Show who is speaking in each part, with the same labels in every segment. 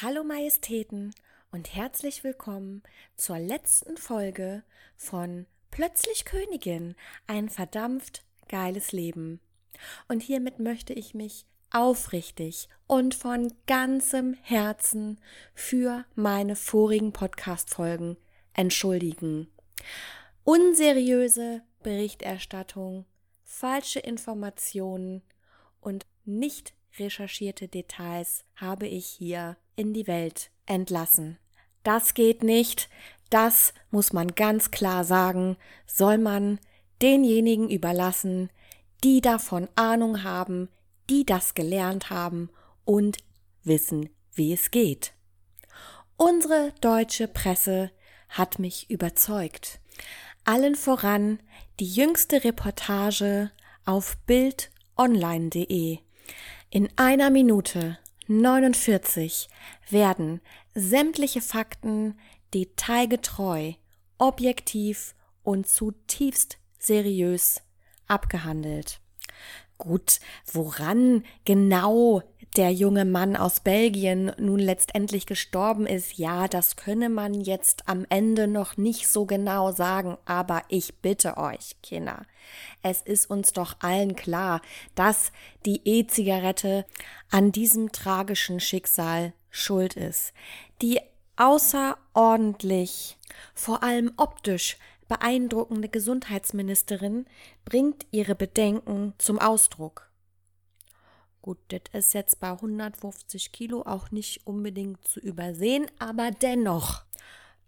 Speaker 1: Hallo Majestäten und herzlich willkommen zur letzten Folge von Plötzlich Königin, ein verdampft geiles Leben. Und hiermit möchte ich mich aufrichtig und von ganzem Herzen für meine vorigen Podcast-Folgen entschuldigen. Unseriöse Berichterstattung, falsche Informationen und nicht recherchierte Details habe ich hier in die Welt entlassen. Das geht nicht, das muss man ganz klar sagen, soll man denjenigen überlassen, die davon Ahnung haben, die das gelernt haben und wissen, wie es geht. Unsere deutsche Presse hat mich überzeugt. Allen voran die jüngste Reportage auf bildonline.de. In einer Minute 49 werden sämtliche Fakten detailgetreu, objektiv und zutiefst seriös abgehandelt. Gut, woran genau der junge Mann aus Belgien nun letztendlich gestorben ist, ja, das könne man jetzt am Ende noch nicht so genau sagen, aber ich bitte euch, Kinder, es ist uns doch allen klar, dass die E-Zigarette an diesem tragischen Schicksal schuld ist. Die außerordentlich, vor allem optisch beeindruckende Gesundheitsministerin bringt ihre Bedenken zum Ausdruck. Gut, das ist jetzt bei 150 Kilo auch nicht unbedingt zu übersehen, aber dennoch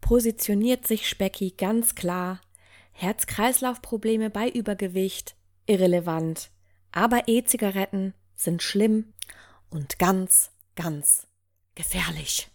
Speaker 1: positioniert sich Specki ganz klar. Herz-Kreislauf-Probleme bei Übergewicht irrelevant, aber E-Zigaretten sind schlimm und ganz, ganz gefährlich.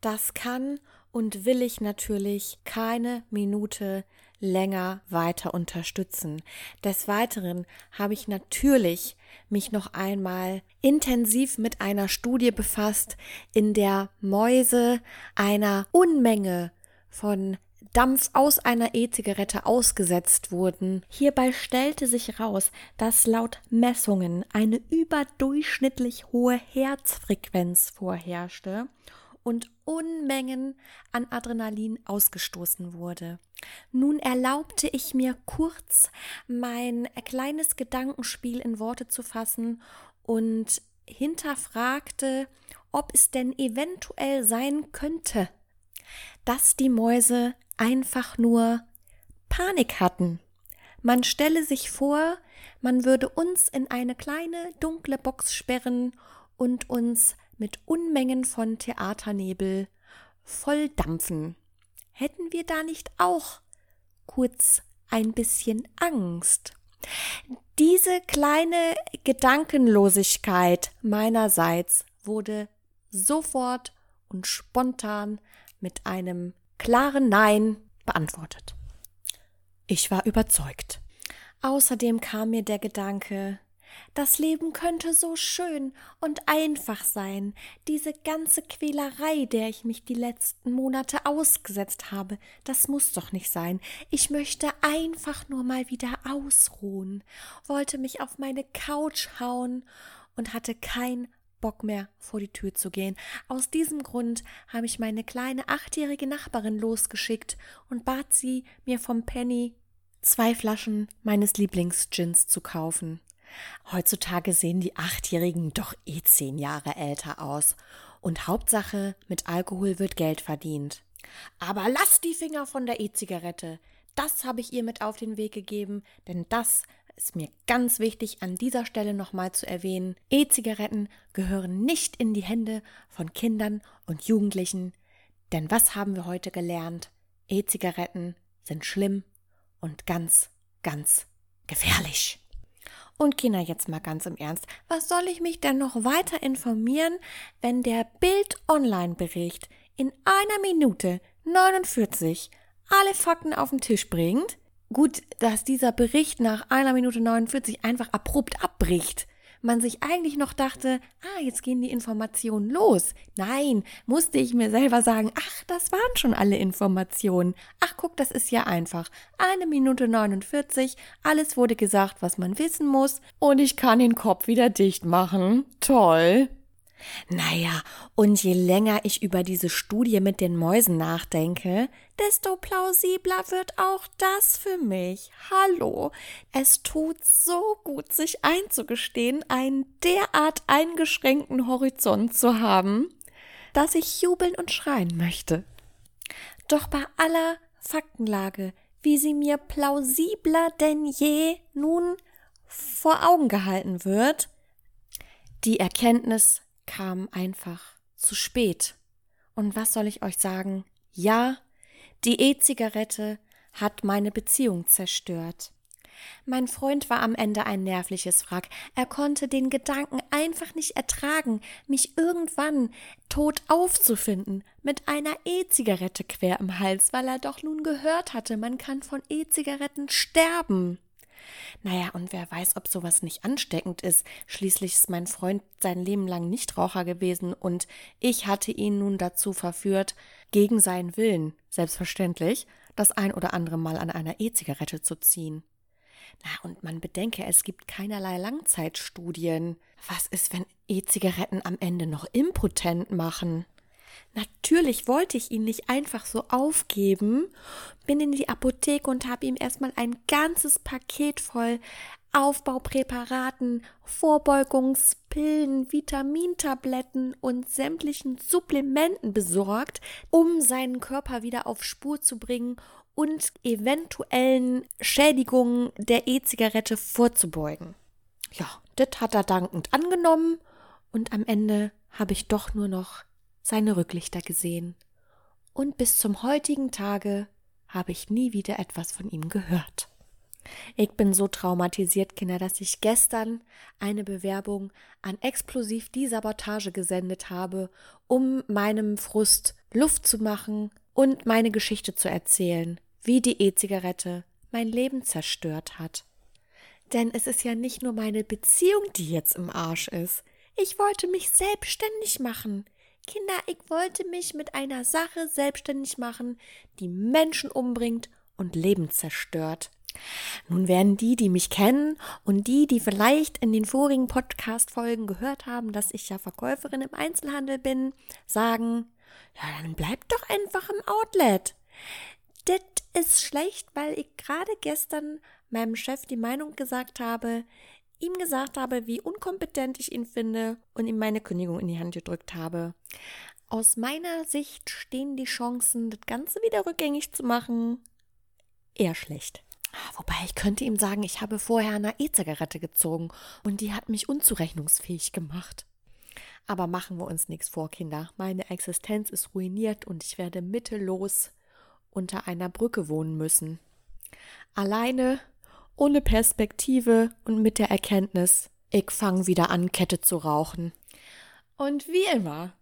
Speaker 1: Das kann und will ich natürlich keine Minute länger weiter unterstützen. Des Weiteren habe ich natürlich mich noch einmal intensiv mit einer Studie befasst, in der Mäuse einer Unmenge von Dampf aus einer E-Zigarette ausgesetzt wurden. Hierbei stellte sich raus, dass laut Messungen eine überdurchschnittlich hohe Herzfrequenz vorherrschte und Unmengen an Adrenalin ausgestoßen wurde. Nun erlaubte ich mir kurz mein kleines Gedankenspiel in Worte zu fassen und hinterfragte, ob es denn eventuell sein könnte, dass die Mäuse einfach nur Panik hatten. Man stelle sich vor, man würde uns in eine kleine dunkle Box sperren und uns mit Unmengen von Theaternebel volldampfen. Hätten wir da nicht auch kurz ein bisschen Angst? Diese kleine Gedankenlosigkeit meinerseits wurde sofort und spontan mit einem klaren Nein beantwortet. Ich war überzeugt. Außerdem kam mir der Gedanke, das Leben könnte so schön und einfach sein. Diese ganze Quälerei, der ich mich die letzten Monate ausgesetzt habe, das muss doch nicht sein. Ich möchte einfach nur mal wieder ausruhen, wollte mich auf meine Couch hauen und hatte kein Bock mehr vor die Tür zu gehen. Aus diesem Grund habe ich meine kleine achtjährige Nachbarin losgeschickt und bat sie, mir vom Penny zwei Flaschen meines Lieblingsgins zu kaufen. Heutzutage sehen die Achtjährigen doch eh zehn Jahre älter aus. Und Hauptsache, mit Alkohol wird Geld verdient. Aber lass die Finger von der E-Zigarette. Das habe ich ihr mit auf den Weg gegeben, denn das ist mir ganz wichtig an dieser Stelle nochmal zu erwähnen. E-Zigaretten gehören nicht in die Hände von Kindern und Jugendlichen. Denn was haben wir heute gelernt? E-Zigaretten sind schlimm und ganz, ganz gefährlich. Und Kinder, jetzt mal ganz im Ernst, was soll ich mich denn noch weiter informieren, wenn der Bild Online Bericht in einer Minute 49 alle Fakten auf den Tisch bringt? Gut, dass dieser Bericht nach einer Minute 49 einfach abrupt abbricht man sich eigentlich noch dachte, ah, jetzt gehen die Informationen los. Nein, musste ich mir selber sagen, ach, das waren schon alle Informationen. Ach, guck, das ist ja einfach. Eine Minute 49, alles wurde gesagt, was man wissen muss, und ich kann den Kopf wieder dicht machen. Toll. Naja, und je länger ich über diese Studie mit den Mäusen nachdenke, desto plausibler wird auch das für mich. Hallo, es tut so gut, sich einzugestehen, einen derart eingeschränkten Horizont zu haben, dass ich jubeln und schreien möchte. Doch bei aller Faktenlage, wie sie mir plausibler denn je nun vor Augen gehalten wird, die Erkenntnis kam einfach zu spät. Und was soll ich euch sagen? Ja, die E-Zigarette hat meine Beziehung zerstört. Mein Freund war am Ende ein nervliches Wrack. Er konnte den Gedanken einfach nicht ertragen, mich irgendwann tot aufzufinden, mit einer E-Zigarette quer im Hals, weil er doch nun gehört hatte, man kann von E-Zigaretten sterben. Naja, und wer weiß, ob sowas nicht ansteckend ist. Schließlich ist mein Freund sein Leben lang Nichtraucher gewesen und ich hatte ihn nun dazu verführt, gegen seinen Willen, selbstverständlich, das ein oder andere Mal an einer E-Zigarette zu ziehen. Na, und man bedenke, es gibt keinerlei Langzeitstudien. Was ist, wenn E-Zigaretten am Ende noch impotent machen? Natürlich wollte ich ihn nicht einfach so aufgeben, bin in die Apotheke und habe ihm erstmal ein ganzes Paket voll Aufbaupräparaten, Vorbeugungspillen, Vitamintabletten und sämtlichen Supplementen besorgt, um seinen Körper wieder auf Spur zu bringen und eventuellen Schädigungen der E-Zigarette vorzubeugen. Ja, das hat er dankend angenommen und am Ende habe ich doch nur noch seine Rücklichter gesehen. Und bis zum heutigen Tage habe ich nie wieder etwas von ihm gehört. Ich bin so traumatisiert, Kinder, dass ich gestern eine Bewerbung an Explosiv die Sabotage gesendet habe, um meinem Frust Luft zu machen und meine Geschichte zu erzählen, wie die E-Zigarette mein Leben zerstört hat. Denn es ist ja nicht nur meine Beziehung, die jetzt im Arsch ist. Ich wollte mich selbstständig machen. Kinder, ich wollte mich mit einer Sache selbstständig machen, die Menschen umbringt und Leben zerstört. Nun werden die, die mich kennen und die, die vielleicht in den vorigen Podcast-Folgen gehört haben, dass ich ja Verkäuferin im Einzelhandel bin, sagen, ja, dann bleib doch einfach im Outlet. Das ist schlecht, weil ich gerade gestern meinem Chef die Meinung gesagt habe, ihm gesagt habe, wie unkompetent ich ihn finde und ihm meine Kündigung in die Hand gedrückt habe. Aus meiner Sicht stehen die Chancen, das Ganze wieder rückgängig zu machen, eher schlecht. Ah, wobei ich könnte ihm sagen, ich habe vorher eine E-Zigarette gezogen und die hat mich unzurechnungsfähig gemacht. Aber machen wir uns nichts vor, Kinder. Meine Existenz ist ruiniert und ich werde mittellos unter einer Brücke wohnen müssen. Alleine ohne Perspektive und mit der Erkenntnis, ich fange wieder an, Kette zu rauchen. Und wie immer,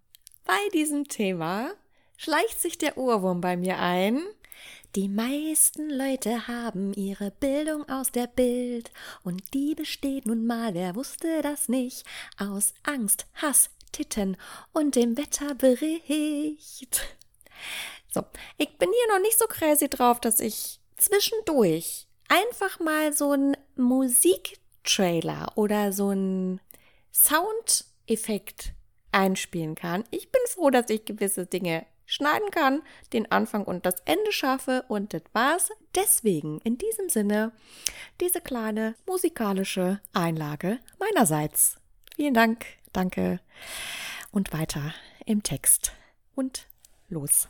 Speaker 1: bei diesem Thema schleicht sich der Ohrwurm bei mir ein. Die meisten Leute haben ihre Bildung aus der Bild und die besteht nun mal, wer wusste das nicht, aus Angst, Hass, Titten und dem Wetterbericht. So, ich bin hier noch nicht so crazy drauf, dass ich zwischendurch einfach mal so ein Musiktrailer oder so ein Soundeffekt einspielen kann. Ich bin froh, dass ich gewisse Dinge schneiden kann, den Anfang und das Ende schaffe und das war's. Deswegen in diesem Sinne diese kleine musikalische Einlage meinerseits. Vielen Dank, danke und weiter im Text und los.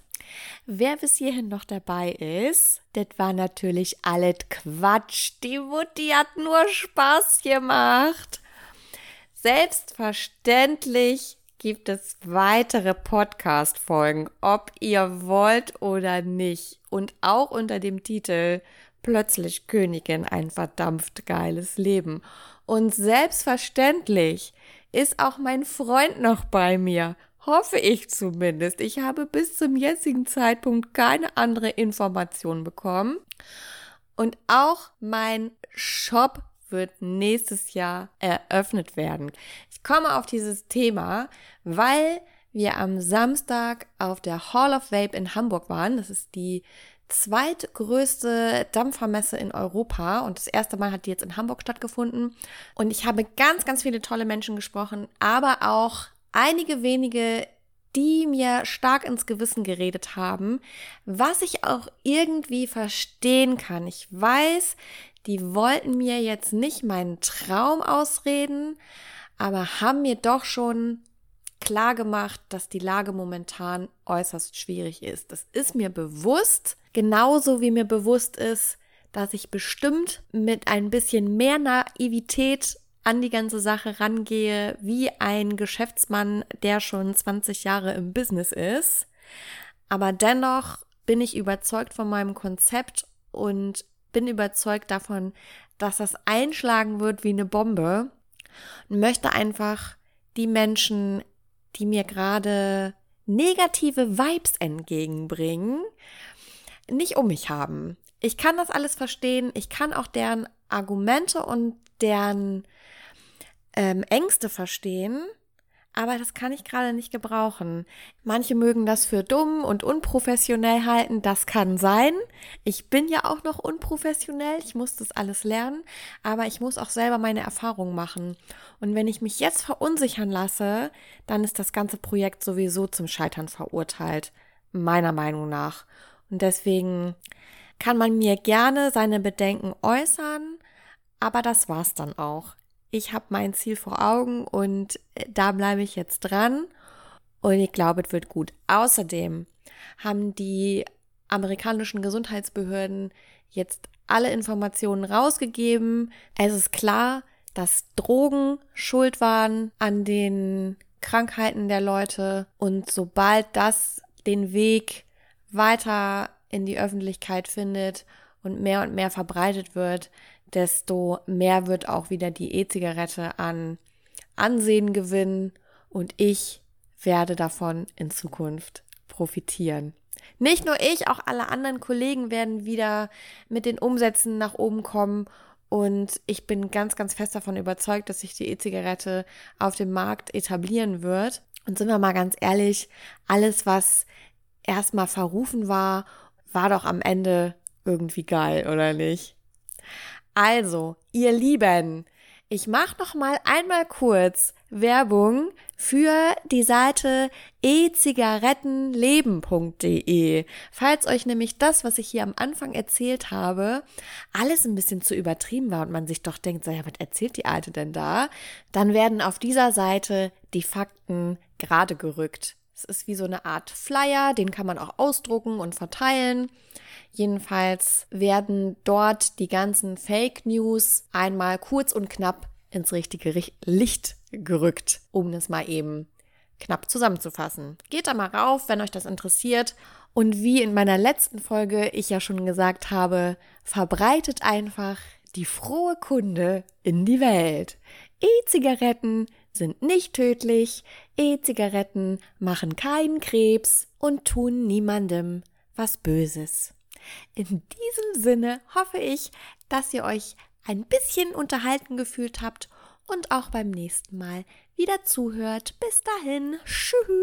Speaker 1: Wer bis hierhin noch dabei ist, das war natürlich alles Quatsch. Die Mutti hat nur Spaß gemacht. Selbstverständlich gibt es weitere Podcast-Folgen, ob ihr wollt oder nicht. Und auch unter dem Titel Plötzlich Königin, ein verdampft geiles Leben. Und selbstverständlich ist auch mein Freund noch bei mir. Hoffe ich zumindest. Ich habe bis zum jetzigen Zeitpunkt keine andere Information bekommen. Und auch mein Shop wird nächstes Jahr eröffnet werden. Ich komme auf dieses Thema, weil wir am Samstag auf der Hall of Vape in Hamburg waren. Das ist die zweitgrößte Dampfermesse in Europa und das erste Mal hat die jetzt in Hamburg stattgefunden. Und ich habe ganz, ganz viele tolle Menschen gesprochen, aber auch einige wenige, die mir stark ins Gewissen geredet haben, was ich auch irgendwie verstehen kann. Ich weiß, die wollten mir jetzt nicht meinen Traum ausreden, aber haben mir doch schon klar gemacht, dass die Lage momentan äußerst schwierig ist. Das ist mir bewusst, genauso wie mir bewusst ist, dass ich bestimmt mit ein bisschen mehr Naivität an die ganze Sache rangehe, wie ein Geschäftsmann, der schon 20 Jahre im Business ist. Aber dennoch bin ich überzeugt von meinem Konzept und bin überzeugt davon, dass das einschlagen wird wie eine Bombe und möchte einfach die Menschen, die mir gerade negative Vibes entgegenbringen, nicht um mich haben. Ich kann das alles verstehen. Ich kann auch deren Argumente und deren ähm, Ängste verstehen aber das kann ich gerade nicht gebrauchen. Manche mögen das für dumm und unprofessionell halten, das kann sein. Ich bin ja auch noch unprofessionell, ich muss das alles lernen, aber ich muss auch selber meine Erfahrungen machen. Und wenn ich mich jetzt verunsichern lasse, dann ist das ganze Projekt sowieso zum Scheitern verurteilt, meiner Meinung nach. Und deswegen kann man mir gerne seine Bedenken äußern, aber das war's dann auch ich habe mein Ziel vor Augen und äh, da bleibe ich jetzt dran und ich glaube, es wird gut. Außerdem haben die amerikanischen Gesundheitsbehörden jetzt alle Informationen rausgegeben. Es ist klar, dass Drogen schuld waren an den Krankheiten der Leute und sobald das den Weg weiter in die Öffentlichkeit findet und mehr und mehr verbreitet wird, desto mehr wird auch wieder die E-Zigarette an Ansehen gewinnen und ich werde davon in Zukunft profitieren. Nicht nur ich, auch alle anderen Kollegen werden wieder mit den Umsätzen nach oben kommen und ich bin ganz, ganz fest davon überzeugt, dass sich die E-Zigarette auf dem Markt etablieren wird. Und sind wir mal ganz ehrlich, alles, was erstmal verrufen war, war doch am Ende irgendwie geil, oder nicht? Also, ihr Lieben, ich mache noch mal einmal kurz Werbung für die Seite e-zigarettenleben.de. Falls euch nämlich das, was ich hier am Anfang erzählt habe, alles ein bisschen zu übertrieben war und man sich doch denkt, so, ja, was erzählt die Alte denn da? Dann werden auf dieser Seite die Fakten gerade gerückt. Es ist wie so eine Art Flyer, den kann man auch ausdrucken und verteilen. Jedenfalls werden dort die ganzen Fake News einmal kurz und knapp ins richtige Licht gerückt, um es mal eben knapp zusammenzufassen. Geht da mal rauf, wenn euch das interessiert. Und wie in meiner letzten Folge ich ja schon gesagt habe, verbreitet einfach die frohe Kunde in die Welt. E-Zigaretten sind nicht tödlich, E-Zigaretten machen keinen Krebs und tun niemandem was Böses. In diesem Sinne hoffe ich, dass ihr euch ein bisschen unterhalten gefühlt habt und auch beim nächsten Mal wieder zuhört. Bis dahin, tschüss.